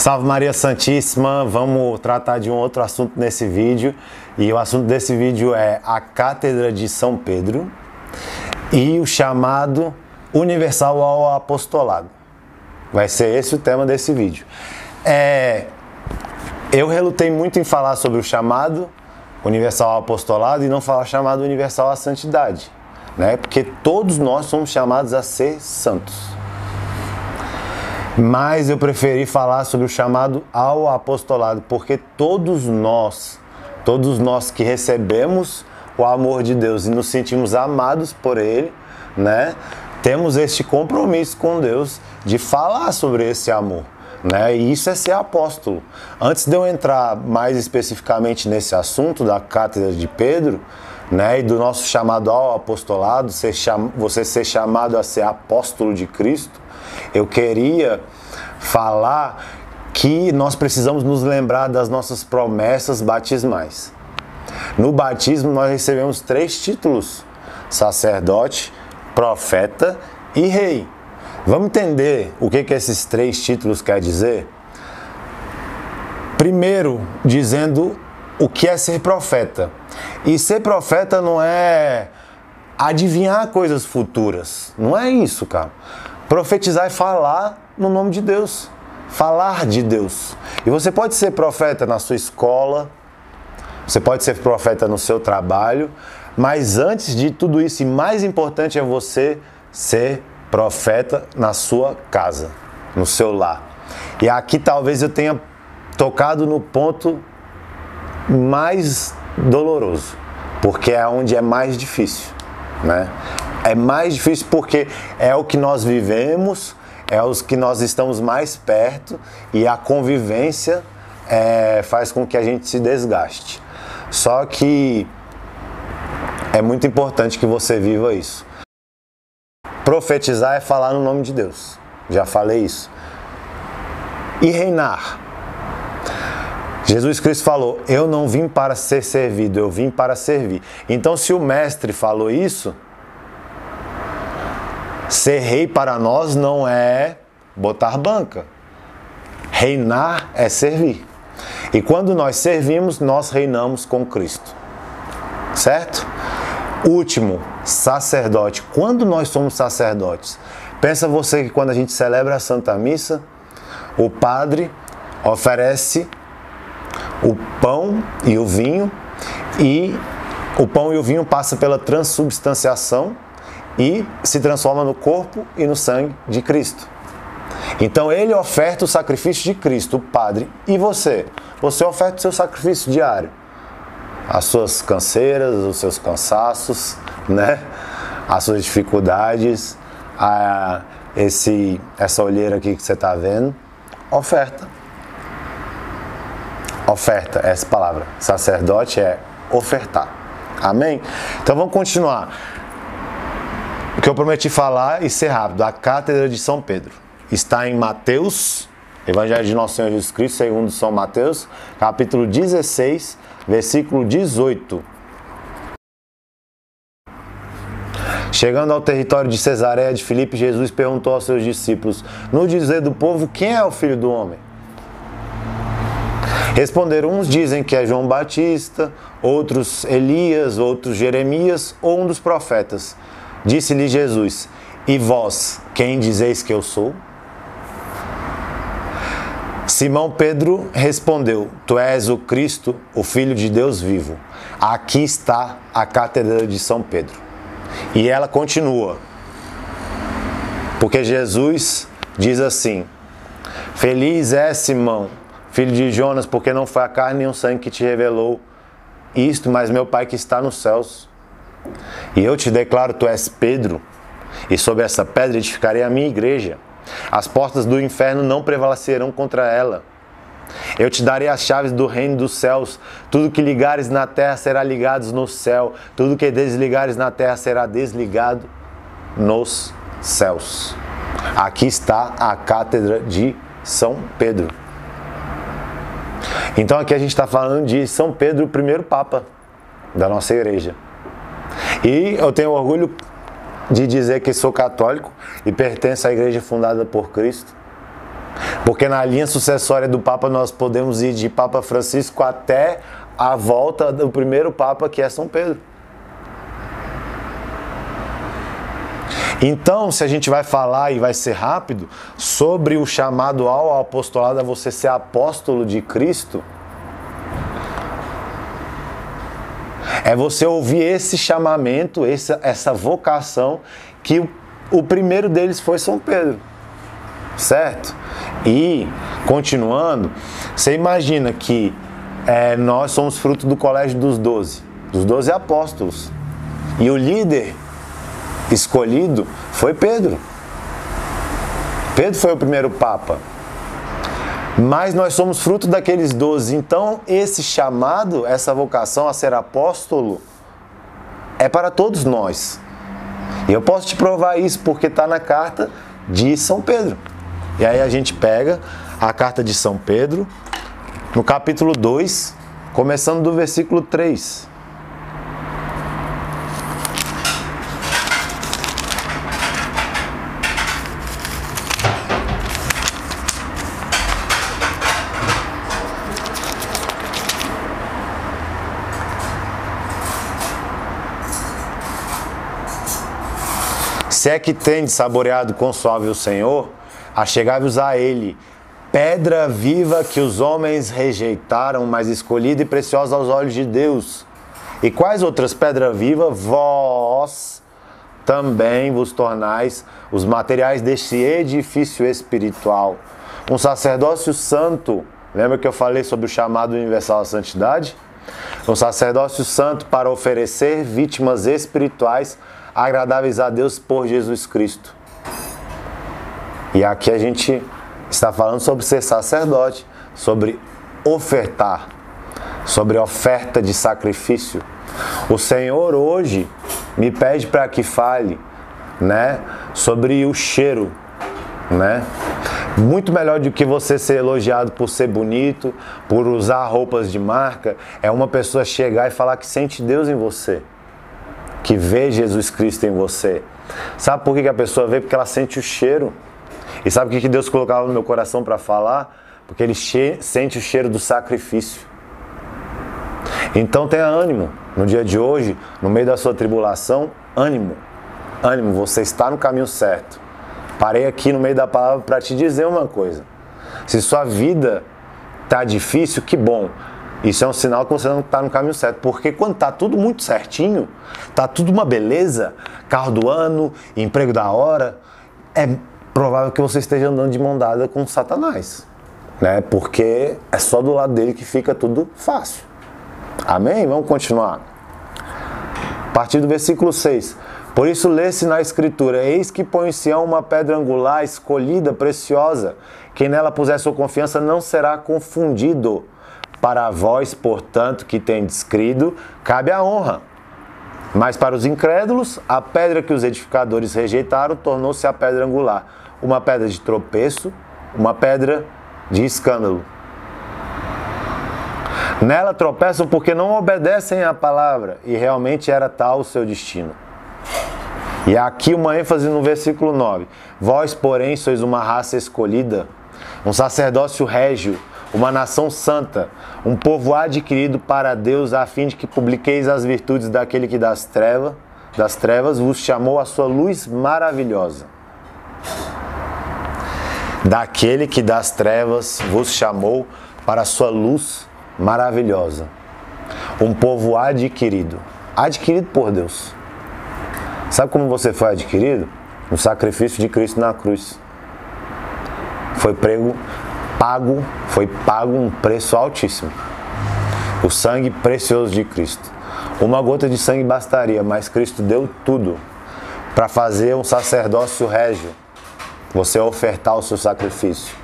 Salve Maria Santíssima, vamos tratar de um outro assunto nesse vídeo e o assunto desse vídeo é a Cátedra de São Pedro e o chamado universal ao apostolado. Vai ser esse o tema desse vídeo. É, eu relutei muito em falar sobre o chamado universal ao apostolado e não falar chamado universal à santidade, né? Porque todos nós somos chamados a ser santos mas eu preferi falar sobre o chamado ao apostolado, porque todos nós, todos nós que recebemos o amor de Deus e nos sentimos amados por Ele, né, temos este compromisso com Deus de falar sobre esse amor. Né? E isso é ser apóstolo. Antes de eu entrar mais especificamente nesse assunto da cátedra de Pedro, né, e do nosso chamado ao apostolado, ser cham... você ser chamado a ser apóstolo de Cristo, eu queria falar que nós precisamos nos lembrar das nossas promessas batismais. No batismo nós recebemos três títulos: sacerdote, profeta e rei. Vamos entender o que, que esses três títulos quer dizer? Primeiro, dizendo o que é ser profeta. E ser profeta não é adivinhar coisas futuras. Não é isso, cara. Profetizar é falar no nome de Deus, falar de Deus. E você pode ser profeta na sua escola, você pode ser profeta no seu trabalho, mas antes de tudo isso, e mais importante é você ser profeta na sua casa, no seu lar. E aqui talvez eu tenha tocado no ponto mais doloroso, porque é onde é mais difícil, né? É mais difícil porque é o que nós vivemos, é os que nós estamos mais perto e a convivência é, faz com que a gente se desgaste. Só que é muito importante que você viva isso. Profetizar é falar no nome de Deus. Já falei isso. E reinar. Jesus Cristo falou: Eu não vim para ser servido, eu vim para servir. Então, se o Mestre falou isso, Ser rei para nós não é botar banca. Reinar é servir. E quando nós servimos, nós reinamos com Cristo. Certo? Último, sacerdote. Quando nós somos sacerdotes? Pensa você que quando a gente celebra a Santa Missa, o padre oferece o pão e o vinho e o pão e o vinho passa pela transubstanciação e se transforma no corpo e no sangue de Cristo. Então ele oferta o sacrifício de Cristo, o Padre, e você? Você oferta o seu sacrifício diário. As suas canseiras, os seus cansaços, né? As suas dificuldades, a, esse, essa olheira aqui que você está vendo. Oferta. Oferta, essa palavra. Sacerdote é ofertar. Amém? Então vamos continuar. O que eu prometi falar e ser rápido, a cátedra de São Pedro. Está em Mateus, Evangelho de Nosso Senhor Jesus Cristo, segundo São Mateus, capítulo 16, versículo 18. Chegando ao território de Cesareia de Filipe, Jesus perguntou aos seus discípulos: No dizer do povo, quem é o filho do homem? Responderam: uns dizem que é João Batista, outros Elias, outros Jeremias ou um dos profetas. Disse-lhe Jesus: E vós, quem dizeis que eu sou? Simão Pedro respondeu: Tu és o Cristo, o Filho de Deus vivo. Aqui está a cátedra de São Pedro. E ela continua. Porque Jesus diz assim: Feliz é Simão, filho de Jonas, porque não foi a carne nem o sangue que te revelou isto, mas meu Pai que está nos céus. E eu te declaro: tu és Pedro, e sobre essa pedra edificarei a minha igreja. As portas do inferno não prevalecerão contra ela. Eu te darei as chaves do reino dos céus. Tudo que ligares na terra será ligado no céu. Tudo que desligares na terra será desligado nos céus. Aqui está a cátedra de São Pedro. Então aqui a gente está falando de São Pedro, o primeiro Papa da nossa igreja. E eu tenho orgulho de dizer que sou católico e pertenço à igreja fundada por Cristo. Porque na linha sucessória do Papa nós podemos ir de Papa Francisco até a volta do primeiro Papa, que é São Pedro. Então, se a gente vai falar e vai ser rápido sobre o chamado ao apostolado a você ser apóstolo de Cristo, é você ouvir esse chamamento, essa, essa vocação, que o, o primeiro deles foi São Pedro, certo? E, continuando, você imagina que é, nós somos fruto do colégio dos doze, dos doze apóstolos. E o líder escolhido foi Pedro. Pedro foi o primeiro Papa. Mas nós somos fruto daqueles doze. Então, esse chamado, essa vocação a ser apóstolo, é para todos nós. E eu posso te provar isso porque está na carta de São Pedro. E aí a gente pega a carta de São Pedro, no capítulo 2, começando do versículo 3. Se é que tendes saboreado com suave o Senhor, achegai-vos a Ele, pedra viva que os homens rejeitaram, mas escolhida e preciosa aos olhos de Deus. E quais outras pedras vivas? Vós também vos tornais os materiais deste edifício espiritual. Um sacerdócio santo. Lembra que eu falei sobre o chamado universal à santidade? Um sacerdócio santo para oferecer vítimas espirituais agradáveis a Deus por Jesus Cristo. E aqui a gente está falando sobre ser sacerdote, sobre ofertar, sobre oferta de sacrifício. O Senhor hoje me pede para que fale, né, sobre o cheiro, né? Muito melhor do que você ser elogiado por ser bonito, por usar roupas de marca, é uma pessoa chegar e falar que sente Deus em você que vê Jesus Cristo em você. Sabe por que a pessoa vê? Porque ela sente o cheiro. E sabe o que Deus colocava no meu coração para falar? Porque ele sente o cheiro do sacrifício. Então tenha ânimo. No dia de hoje, no meio da sua tribulação, ânimo. Ânimo, você está no caminho certo. Parei aqui no meio da palavra para te dizer uma coisa. Se sua vida está difícil, que bom. Isso é um sinal que você não está no caminho certo. Porque quando está tudo muito certinho, está tudo uma beleza, carro do ano, emprego da hora, é provável que você esteja andando de mão dada com Satanás. Né? Porque é só do lado dele que fica tudo fácil. Amém? Vamos continuar. A partir do versículo 6. Por isso lê-se na Escritura: Eis que põe em Sião uma pedra angular, escolhida, preciosa. Quem nela puser sua confiança não será confundido. Para vós, portanto, que tendes crido, cabe a honra. Mas para os incrédulos, a pedra que os edificadores rejeitaram tornou-se a pedra angular, uma pedra de tropeço, uma pedra de escândalo. Nela tropeçam porque não obedecem à palavra, e realmente era tal o seu destino. E aqui uma ênfase no versículo 9: Vós, porém, sois uma raça escolhida, um sacerdócio régio, uma nação santa, um povo adquirido para Deus, a fim de que publiqueis as virtudes daquele que das trevas, das trevas vos chamou a sua luz maravilhosa. Daquele que das trevas vos chamou para a sua luz maravilhosa. Um povo adquirido, adquirido por Deus. Sabe como você foi adquirido? No sacrifício de Cristo na cruz. Foi prego pago, foi pago um preço altíssimo. O sangue precioso de Cristo. Uma gota de sangue bastaria, mas Cristo deu tudo para fazer um sacerdócio régio. Você ofertar o seu sacrifício.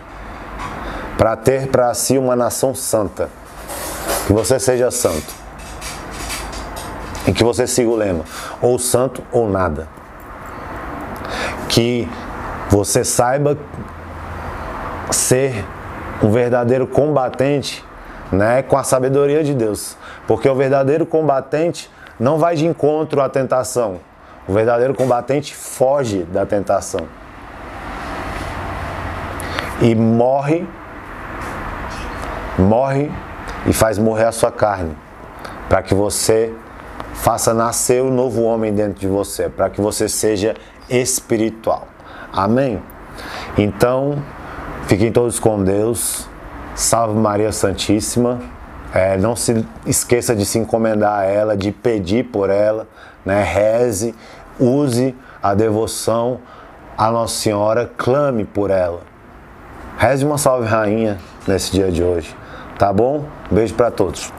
Para ter para si uma nação santa. Que você seja santo. E que você siga o lema: ou santo ou nada. Que você saiba ser um verdadeiro combatente né, com a sabedoria de Deus. Porque o verdadeiro combatente não vai de encontro à tentação. O verdadeiro combatente foge da tentação. e morre, morre e faz morrer a sua carne, para que você faça nascer o novo homem dentro de você, para que você seja espiritual. Amém? Então, fiquem todos com Deus. Salve Maria Santíssima. É, não se esqueça de se encomendar a ela, de pedir por ela, né? reze, use a devoção à Nossa Senhora, clame por ela. Reze uma salve rainha nesse dia de hoje, tá bom? Beijo para todos.